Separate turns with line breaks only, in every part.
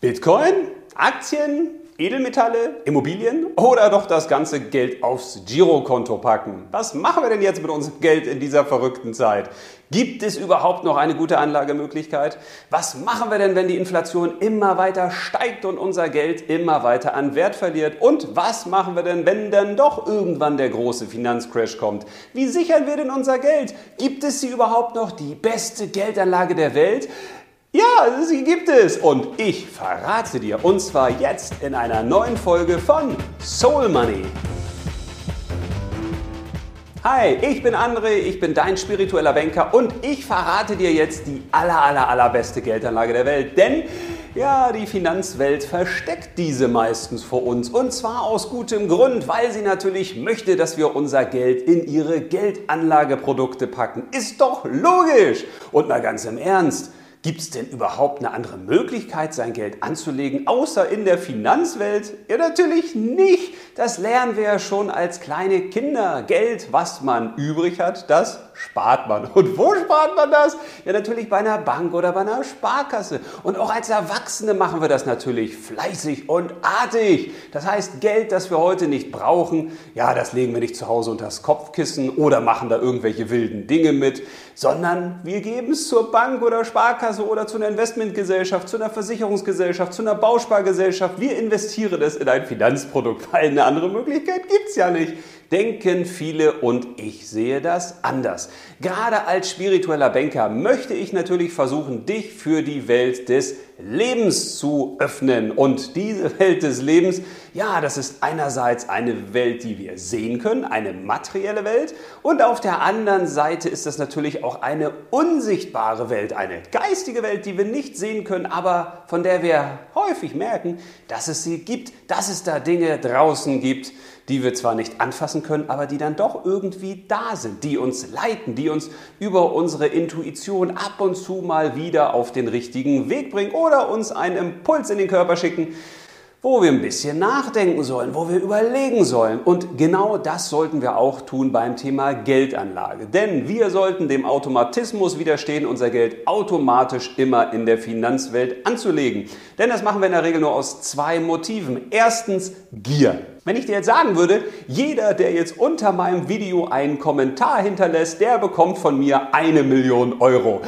Bitcoin, Aktien, Edelmetalle, Immobilien oder doch das ganze Geld aufs Girokonto packen? Was machen wir denn jetzt mit unserem Geld in dieser verrückten Zeit? Gibt es überhaupt noch eine gute Anlagemöglichkeit? Was machen wir denn, wenn die Inflation immer weiter steigt und unser Geld immer weiter an Wert verliert? Und was machen wir denn, wenn dann doch irgendwann der große Finanzcrash kommt? Wie sichern wir denn unser Geld? Gibt es sie überhaupt noch die beste Geldanlage der Welt? Ja, sie gibt es und ich verrate dir und zwar jetzt in einer neuen Folge von Soul Money. Hi, ich bin André, ich bin dein spiritueller Banker und ich verrate dir jetzt die aller aller allerbeste Geldanlage der Welt, denn ja, die Finanzwelt versteckt diese meistens vor uns und zwar aus gutem Grund, weil sie natürlich möchte, dass wir unser Geld in ihre Geldanlageprodukte packen. Ist doch logisch. Und mal ganz im Ernst, Gibt es denn überhaupt eine andere Möglichkeit, sein Geld anzulegen, außer in der Finanzwelt? Ja, natürlich nicht. Das lernen wir ja schon als kleine Kinder. Geld, was man übrig hat, das spart man. Und wo spart man das? Ja, natürlich bei einer Bank oder bei einer Sparkasse. Und auch als Erwachsene machen wir das natürlich fleißig und artig. Das heißt, Geld, das wir heute nicht brauchen, ja, das legen wir nicht zu Hause unter das Kopfkissen oder machen da irgendwelche wilden Dinge mit, sondern wir geben es zur Bank oder Sparkasse oder zu einer Investmentgesellschaft, zu einer Versicherungsgesellschaft, zu einer Bauspargesellschaft. Wir investieren es in ein Finanzprodukt, weil eine andere Möglichkeit gibt es ja nicht denken viele und ich sehe das anders. Gerade als spiritueller Banker möchte ich natürlich versuchen, dich für die Welt des Lebens zu öffnen. Und diese Welt des Lebens, ja, das ist einerseits eine Welt, die wir sehen können, eine materielle Welt. Und auf der anderen Seite ist das natürlich auch eine unsichtbare Welt, eine geistige Welt, die wir nicht sehen können, aber von der wir häufig merken, dass es sie gibt, dass es da Dinge draußen gibt, die wir zwar nicht anfassen können, aber die dann doch irgendwie da sind, die uns leiten, die uns über unsere Intuition ab und zu mal wieder auf den richtigen Weg bringen oder uns einen Impuls in den Körper schicken, wo wir ein bisschen nachdenken sollen, wo wir überlegen sollen. Und genau das sollten wir auch tun beim Thema Geldanlage. Denn wir sollten dem Automatismus widerstehen, unser Geld automatisch immer in der Finanzwelt anzulegen. Denn das machen wir in der Regel nur aus zwei Motiven. Erstens Gier. Wenn ich dir jetzt sagen würde, jeder, der jetzt unter meinem Video einen Kommentar hinterlässt, der bekommt von mir eine Million Euro.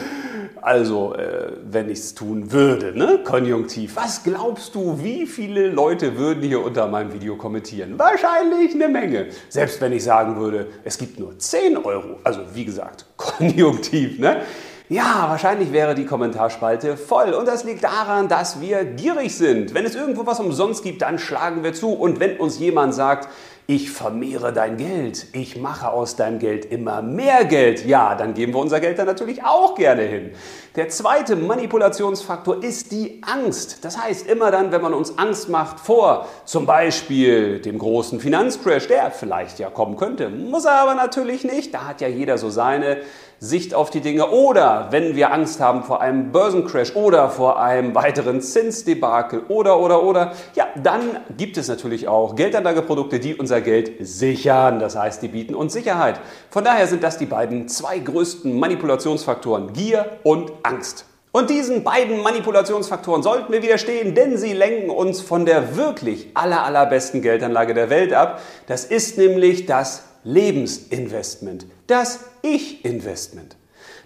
Also, äh, wenn ich es tun würde, ne? Konjunktiv. Was glaubst du, wie viele Leute würden hier unter meinem Video kommentieren? Wahrscheinlich eine Menge. Selbst wenn ich sagen würde, es gibt nur 10 Euro. Also, wie gesagt, Konjunktiv, ne? Ja, wahrscheinlich wäre die Kommentarspalte voll. Und das liegt daran, dass wir gierig sind. Wenn es irgendwo was umsonst gibt, dann schlagen wir zu. Und wenn uns jemand sagt, ich vermehre dein Geld, ich mache aus deinem Geld immer mehr Geld, ja, dann geben wir unser Geld da natürlich auch gerne hin. Der zweite Manipulationsfaktor ist die Angst. Das heißt, immer dann, wenn man uns Angst macht vor zum Beispiel dem großen Finanzcrash, der vielleicht ja kommen könnte, muss er aber natürlich nicht, da hat ja jeder so seine Sicht auf die Dinge oder wenn wir Angst haben vor einem Börsencrash oder vor einem weiteren Zinsdebakel oder oder oder, ja, dann gibt es natürlich auch Geldanlageprodukte, die unser Geld sichern. Das heißt, die bieten uns Sicherheit. Von daher sind das die beiden zwei größten Manipulationsfaktoren, Gier und Angst. Und diesen beiden Manipulationsfaktoren sollten wir widerstehen, denn sie lenken uns von der wirklich aller, allerbesten Geldanlage der Welt ab. Das ist nämlich das Lebensinvestment, das Ich-Investment.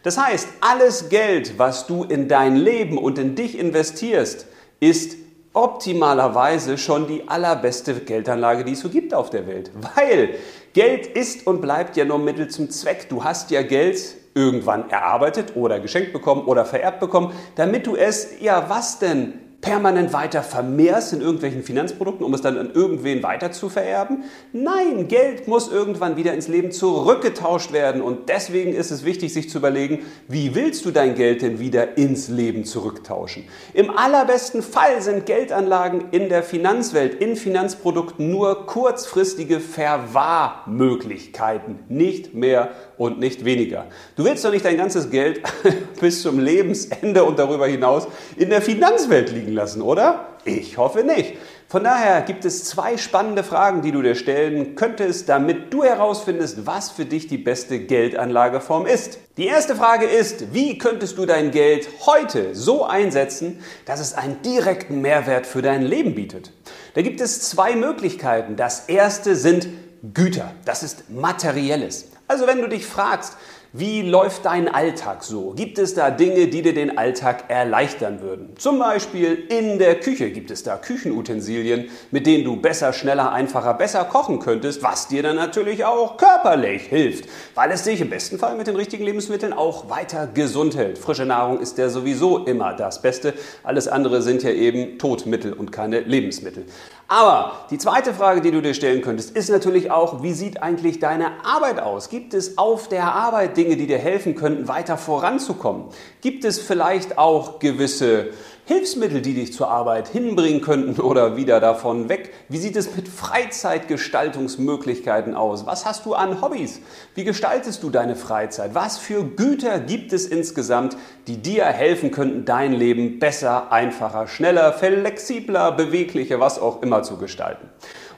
Das heißt, alles Geld, was du in dein Leben und in dich investierst, ist optimalerweise schon die allerbeste Geldanlage, die es so gibt auf der Welt. Weil Geld ist und bleibt ja nur Mittel zum Zweck. Du hast ja Geld irgendwann erarbeitet oder geschenkt bekommen oder vererbt bekommen, damit du es, ja was denn, permanent weiter vermehrst in irgendwelchen Finanzprodukten, um es dann an irgendwen weiter zu vererben. Nein, Geld muss irgendwann wieder ins Leben zurückgetauscht werden und deswegen ist es wichtig, sich zu überlegen, wie willst du dein Geld denn wieder ins Leben zurücktauschen? Im allerbesten Fall sind Geldanlagen in der Finanzwelt, in Finanzprodukten nur kurzfristige Verwahrmöglichkeiten, nicht mehr und nicht weniger. Du willst doch nicht dein ganzes Geld bis zum Lebensende und darüber hinaus in der Finanzwelt liegen lassen, oder? Ich hoffe nicht. Von daher gibt es zwei spannende Fragen, die du dir stellen könntest, damit du herausfindest, was für dich die beste Geldanlageform ist. Die erste Frage ist, wie könntest du dein Geld heute so einsetzen, dass es einen direkten Mehrwert für dein Leben bietet? Da gibt es zwei Möglichkeiten. Das erste sind Güter. Das ist materielles. Also wenn du dich fragst, wie läuft dein Alltag so? Gibt es da Dinge, die dir den Alltag erleichtern würden? Zum Beispiel in der Küche gibt es da Küchenutensilien, mit denen du besser, schneller, einfacher, besser kochen könntest, was dir dann natürlich auch körperlich hilft, weil es dich im besten Fall mit den richtigen Lebensmitteln auch weiter gesund hält. Frische Nahrung ist ja sowieso immer das Beste. Alles andere sind ja eben Todmittel und keine Lebensmittel. Aber die zweite Frage, die du dir stellen könntest, ist natürlich auch, wie sieht eigentlich deine Arbeit aus? Gibt es auf der Arbeit Dinge, die dir helfen könnten, weiter voranzukommen? Gibt es vielleicht auch gewisse Hilfsmittel, die dich zur Arbeit hinbringen könnten oder wieder davon weg? Wie sieht es mit Freizeitgestaltungsmöglichkeiten aus? Was hast du an Hobbys? Wie gestaltest du deine Freizeit? Was für Güter gibt es insgesamt, die dir helfen könnten, dein Leben besser, einfacher, schneller, flexibler, beweglicher, was auch immer zu gestalten?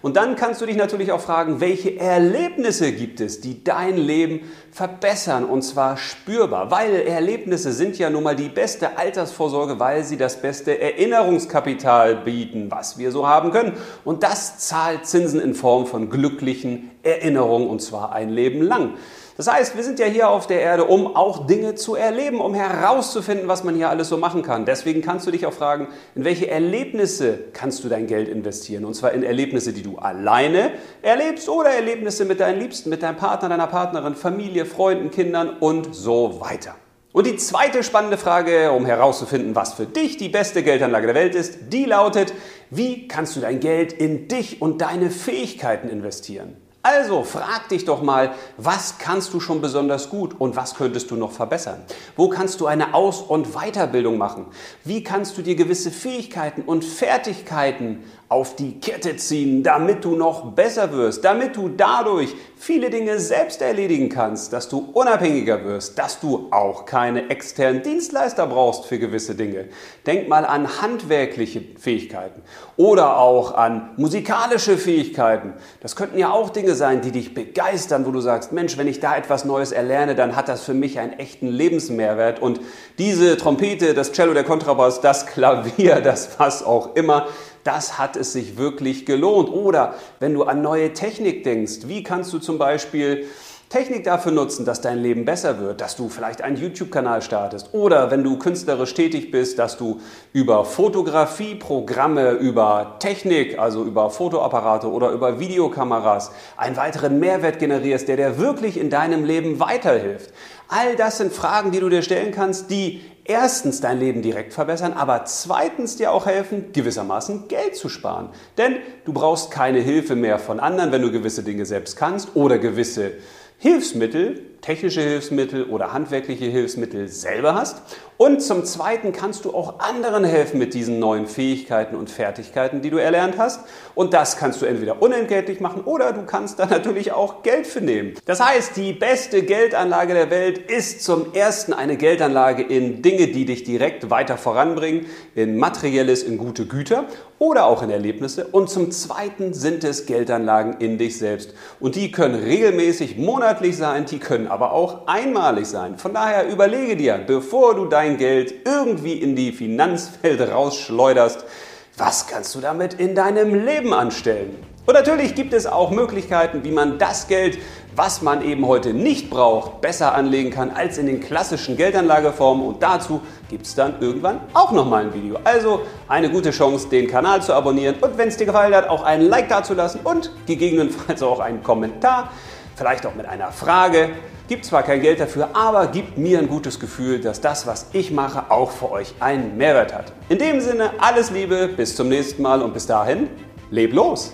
Und dann kannst du dich natürlich auch fragen, welche Erlebnisse gibt es, die dein Leben verbessern und zwar spürbar, weil Erlebnisse sind ja nun mal die beste Altersvorsorge, weil sie das beste Erinnerungskapital bieten, was wir so haben können. Und das zahlt Zinsen in Form von glücklichen Erinnerungen und zwar ein Leben lang. Das heißt, wir sind ja hier auf der Erde, um auch Dinge zu erleben, um herauszufinden, was man hier alles so machen kann. Deswegen kannst du dich auch fragen, in welche Erlebnisse kannst du dein Geld investieren? Und zwar in Erlebnisse, die du alleine erlebst oder Erlebnisse mit deinen Liebsten, mit deinem Partner, deiner Partnerin, Familie, Freunden, Kindern und so weiter. Und die zweite spannende Frage, um herauszufinden, was für dich die beste Geldanlage der Welt ist, die lautet, wie kannst du dein Geld in dich und deine Fähigkeiten investieren? Also frag dich doch mal, was kannst du schon besonders gut und was könntest du noch verbessern? Wo kannst du eine Aus- und Weiterbildung machen? Wie kannst du dir gewisse Fähigkeiten und Fertigkeiten auf die Kette ziehen, damit du noch besser wirst, damit du dadurch viele Dinge selbst erledigen kannst, dass du unabhängiger wirst, dass du auch keine externen Dienstleister brauchst für gewisse Dinge. Denk mal an handwerkliche Fähigkeiten oder auch an musikalische Fähigkeiten. Das könnten ja auch Dinge sein, die dich begeistern, wo du sagst, Mensch, wenn ich da etwas Neues erlerne, dann hat das für mich einen echten Lebensmehrwert und diese Trompete, das Cello, der Kontrabass, das Klavier, das was auch immer, das hat es sich wirklich gelohnt. Oder wenn du an neue Technik denkst, wie kannst du zum Beispiel Technik dafür nutzen, dass dein Leben besser wird, dass du vielleicht einen YouTube-Kanal startest oder wenn du künstlerisch tätig bist, dass du über Fotografieprogramme, über Technik, also über Fotoapparate oder über Videokameras einen weiteren Mehrwert generierst, der dir wirklich in deinem Leben weiterhilft. All das sind Fragen, die du dir stellen kannst, die erstens dein Leben direkt verbessern, aber zweitens dir auch helfen, gewissermaßen Geld zu sparen. Denn du brauchst keine Hilfe mehr von anderen, wenn du gewisse Dinge selbst kannst oder gewisse Hilfsmittel, technische Hilfsmittel oder handwerkliche Hilfsmittel selber hast. Und zum Zweiten kannst du auch anderen helfen mit diesen neuen Fähigkeiten und Fertigkeiten, die du erlernt hast. Und das kannst du entweder unentgeltlich machen oder du kannst da natürlich auch Geld für nehmen. Das heißt, die beste Geldanlage der Welt ist zum Ersten eine Geldanlage in Dinge, die dich direkt weiter voranbringen, in materielles, in gute Güter oder auch in Erlebnisse. Und zum Zweiten sind es Geldanlagen in dich selbst. Und die können regelmäßig, monatlich sein, die können aber auch einmalig sein. Von daher überlege dir, bevor du dein Geld irgendwie in die Finanzwelt rausschleuderst, was kannst du damit in deinem Leben anstellen? Und natürlich gibt es auch Möglichkeiten, wie man das Geld, was man eben heute nicht braucht, besser anlegen kann als in den klassischen Geldanlageformen. Und dazu gibt es dann irgendwann auch nochmal ein Video. Also eine gute Chance, den Kanal zu abonnieren und wenn es dir gefallen hat, auch einen Like dazulassen und gegebenenfalls auch einen Kommentar, vielleicht auch mit einer Frage. Gibt zwar kein Geld dafür, aber gibt mir ein gutes Gefühl, dass das, was ich mache, auch für euch einen Mehrwert hat. In dem Sinne, alles Liebe, bis zum nächsten Mal und bis dahin, leb los!